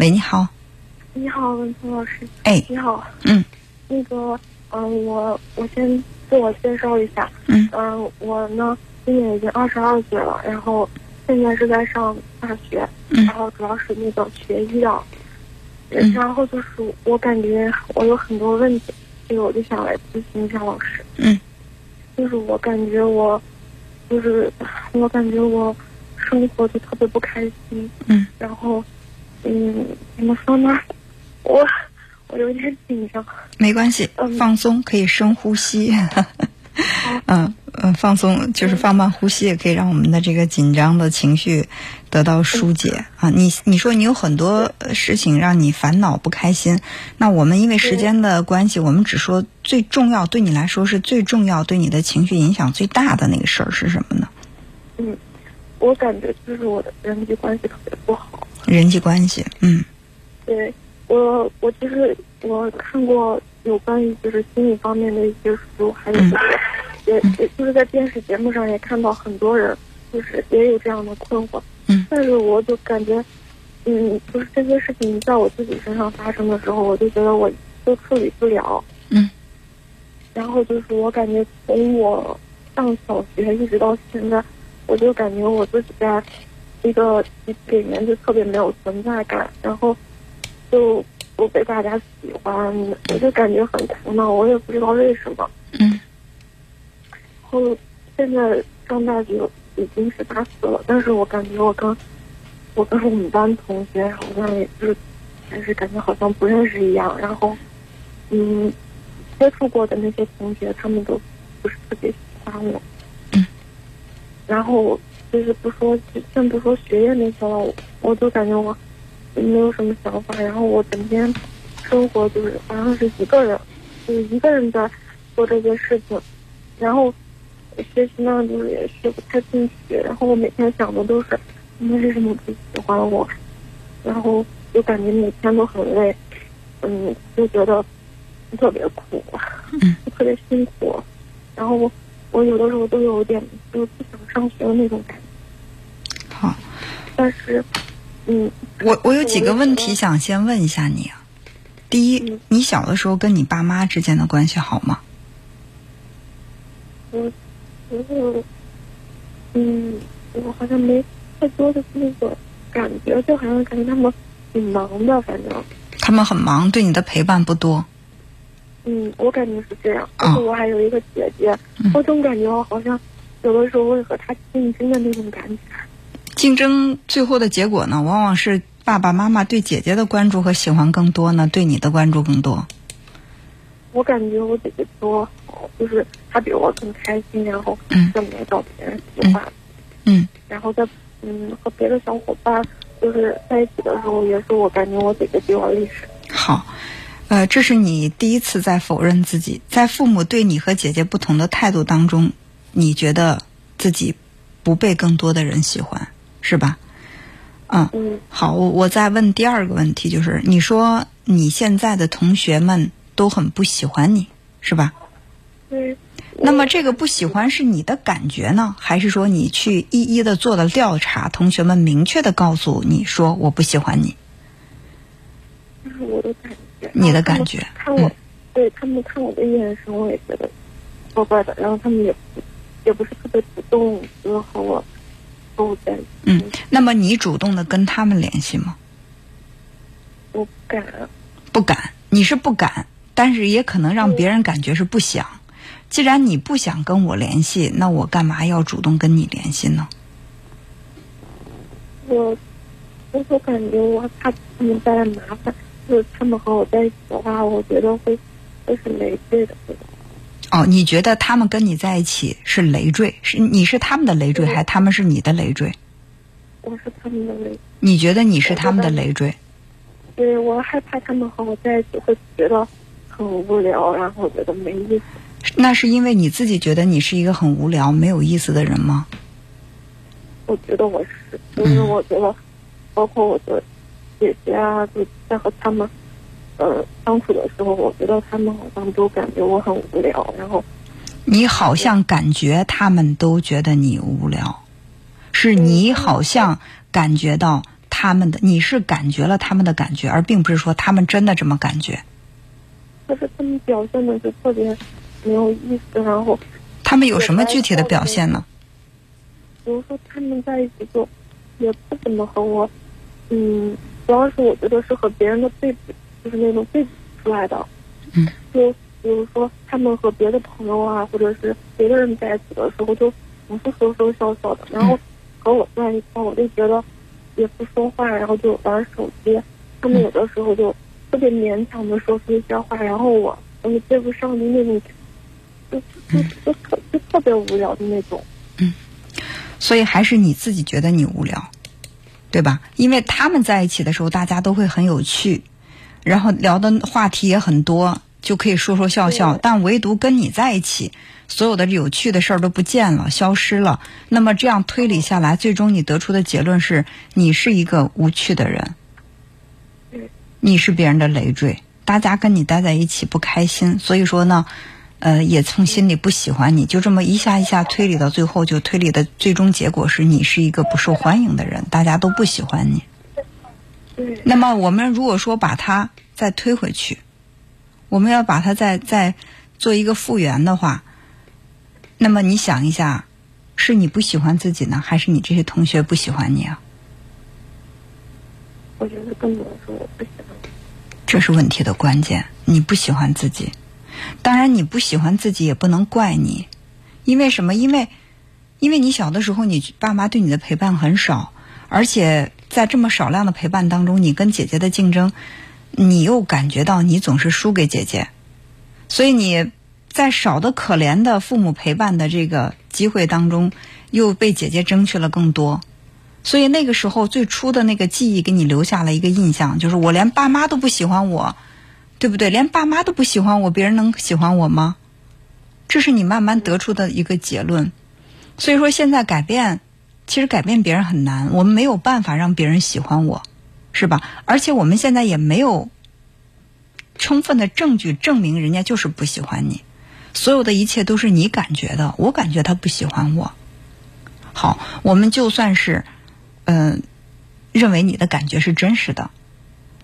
喂，你好。你好，文聪老师。哎，你好。嗯。那个，嗯，我我先自我介绍一下。嗯。嗯，我呢今年已经二十二岁了，然后现在是在上大学，嗯然后主要是那个学医药。嗯。然后就是我感觉我有很多问题，这个我就想来咨询一下老师。嗯。就是我感觉我，就是我感觉我生活就特别不开心。嗯。然后，嗯，怎么说呢？我我有点紧张。没关系，嗯放松，可以深呼吸。嗯嗯，放松就是放慢呼吸，也可以让我们的这个紧张的情绪得到疏解啊。你你说你有很多呃事情让你烦恼不开心，那我们因为时间的关系，我们只说最重要，对你来说是最重要，对你的情绪影响最大的那个事儿是什么呢？嗯，我感觉就是我的人际关系特别不好。人际关系，嗯对我，我其实我看过有关于就是心理方面的一些书，还有就是、也也就是在电视节目上也看到很多人就是也有这样的困惑。嗯但是我就感觉，嗯，就是这些事情在我自己身上发生的时候，我就觉得我都处理不了。嗯然后就是我感觉从我上小学一直到现在，我就感觉我自己在一个集体里面就特别没有存在感，然后就不被大家喜欢，我就感觉很苦恼，我也不知道为什么。嗯然后现在上大学已经是大四了，但是我感觉我跟我跟我们班同学好像也是，还是感觉好像不认识一样。然后，嗯，接触过的那些同学，他们都不是特别喜欢我。嗯。然后就是不说，先不说学业那些了，我我就感觉我没有什么想法。然后我整天生活就是好像是一个人，就是一个人在做这些事情，然后。学习呢，就是也学不太进去，然后我每天想的都是他们为什么不喜欢我，然后就感觉每天都很累，嗯，就觉得特别苦，嗯，特别辛苦，然后我我有的时候都有点就不想上学的那种感觉。好，但是，嗯，我我有几个问题想先问一下你啊。第一嗯，你小的时候跟你爸妈之间的关系好吗？我嗯，我好像没太多的那个感觉，就好像感觉他们挺忙的，反正。他们很忙，对你的陪伴不多。嗯，我感觉是这样。哦而且我还有一个姐姐，嗯我总感觉我好像有的时候会和她竞争的那种感觉。竞争最后的结果呢，往往是爸爸妈妈对姐姐的关注和喜欢更多呢，对你的关注更多。我感觉我姐姐比我好，就是她比我更开心，然后嗯。更没到别人喜欢，嗯。然后在嗯和别的小伙伴就是在一起的时候，也是我感觉我姐姐比我厉害。好，呃，这是你第一次在否认自己，在父母对你和姐姐不同的态度当中，你觉得自己不被更多的人喜欢，是吧？嗯，嗯好，我我再问第二个问题，就是你说你现在的同学们都很不喜欢你，是吧？嗯。那么这个不喜欢是你的感觉呢，还是说你去一一的做了调查，同学们明确的告诉你说我不喜欢你？这是我的感觉。你的感觉看我，嗯对他们看我的眼神，我也觉得怪怪的。然后他们也也不是特别主动，就是和我嗯，那么你主动的跟他们联系吗？我不敢。不敢，你是不敢，但是也可能让别人感觉是不想。既然你不想跟我联系，那我干嘛要主动跟你联系呢？我我就感觉我怕他们带来麻烦，就是他们和我在一起的话，我觉得会会是累赘的。哦，你觉得他们跟你在一起是累赘，是你是他们的累赘，对还他们是你的累赘？我是他们的累，你觉得你是他们的累赘？对我害怕他们和我在一起会觉得很无聊，然后觉得没意思。那是因为你自己觉得你是一个很无聊、没有意思的人吗？我觉得我是，因为我觉得，包括我的姐姐啊，就在和他们呃相处的时候，我觉得他们好像都感觉我很无聊，然后你好像感觉他们都觉得你无聊，是你好像感觉到他。们的，你是感觉了他们的感觉，而并不是说他们真的这么感觉。可是他们表现的就特别没有意思，然后他们有什么具体的表现呢？比如说他们在一起就也不怎么和我，嗯，主要是我觉得是和别人的对比，就是那种对比出来的。嗯。就比如说他们和别的朋友啊，或者是别的人在一起的时候，就总是说说笑笑的，然后和我在一块，我就觉得也不说话，然后就玩手机。他们有的时候就特别勉强的说出一些话，然后我我也接不上的那种，就就就特就特别无聊的那种。嗯。所以还是你自己觉得你无聊，对吧？因为他们在一起的时候，大家都会很有趣，然后聊的话题也很多。就可以说说笑笑，但唯独跟你在一起，所有的有趣的事儿都不见了，消失了。那么这样推理下来，最终你得出的结论是你是一个无趣的人，你是别人的累赘，大家跟你待在一起不开心，所以说呢，呃，也从心里不喜欢你。就这么一下一下推理到最后，就推理的最终结果是你是一个不受欢迎的人，大家都不喜欢你。那么我们如果说把它再推回去。我们要把它再再做一个复原的话，那么你想一下，是你不喜欢自己呢，还是你这些同学不喜欢你啊？我觉得更多的是我不喜欢。这是问题的关键，你不喜欢自己。当然，你不喜欢自己也不能怪你，因为什么？因为因为你小的时候，你爸妈对你的陪伴很少，而且在这么少量的陪伴当中，你跟姐姐的竞争。你又感觉到你总是输给姐姐，所以你在少的可怜的父母陪伴的这个机会当中，又被姐姐争取了更多。所以那个时候最初的那个记忆给你留下了一个印象，就是我连爸妈都不喜欢我，对不对？连爸妈都不喜欢我，别人能喜欢我吗？这是你慢慢得出的一个结论。所以说现在改变，其实改变别人很难，我们没有办法让别人喜欢我。是吧？而且我们现在也没有充分的证据证明人家就是不喜欢你，所有的一切都是你感觉的。我感觉他不喜欢我。好，我们就算是嗯认为你的感觉是真实的，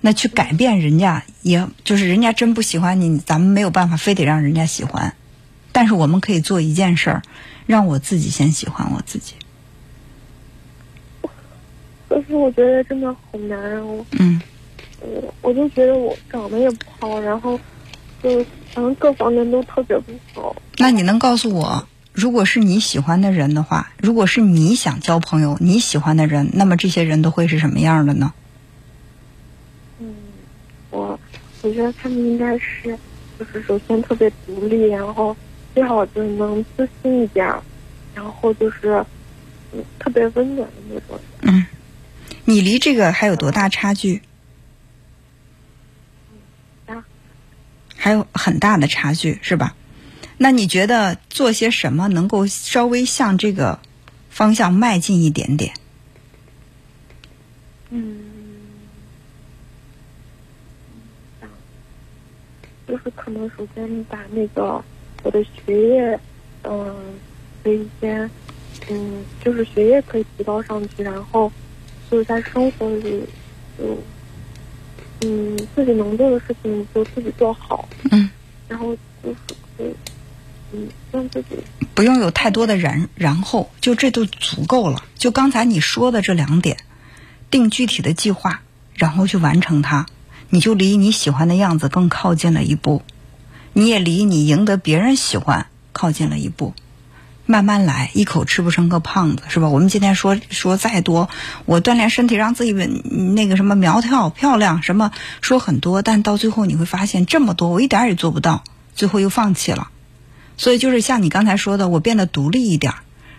那去改变人家，也就是人家真不喜欢你，咱们没有办法非得让人家喜欢。但是我们可以做一件事儿，让我自己先喜欢我自己。我觉得真的好难哦！嗯，我我就觉得我长得也不好，然后就反正各方面都特别不好。那你能告诉我，如果是你喜欢的人的话，如果是你想交朋友、你喜欢的人，那么这些人都会是什么样的呢？嗯，我我觉得他们应该是，就是首先特别独立，然后最好就是能自信一点，然后就是嗯特别温暖的那种。嗯。你离这个还有多大差距？还有很大的差距是吧？那你觉得做些什么能够稍微向这个方向迈进一点点？嗯，就是可能首先把那个我的学业，嗯，可以先，嗯，就是学业可以提高上去，然后。就是在生活里，就嗯，自己能做的事情就自己做好。嗯。然后就是可以，嗯，让自己不用有太多的然然后，就这就足够了。就刚才你说的这两点，定具体的计划，然后去完成它，你就离你喜欢的样子更靠近了一步，你也离你赢得别人喜欢靠近了一步。慢慢来，一口吃不成个胖子，是吧？我们今天说说再多，我锻炼身体，让自己稳那个什么苗条漂亮，什么说很多，但到最后你会发现这么多，我一点也做不到，最后又放弃了。所以就是像你刚才说的，我变得独立一点，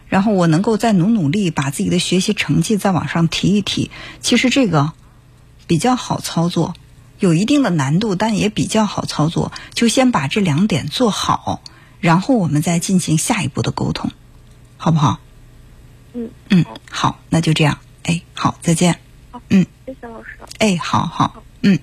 然后我能够再努努力，把自己的学习成绩再往上提一提。其实这个比较好操作，有一定的难度，但也比较好操作。就先把这两点做好。然后我们再进行下一步的沟通，好不好？嗯嗯，好，那就这样。哎，好，再见。好，嗯，谢谢老师。哎，好好，嗯。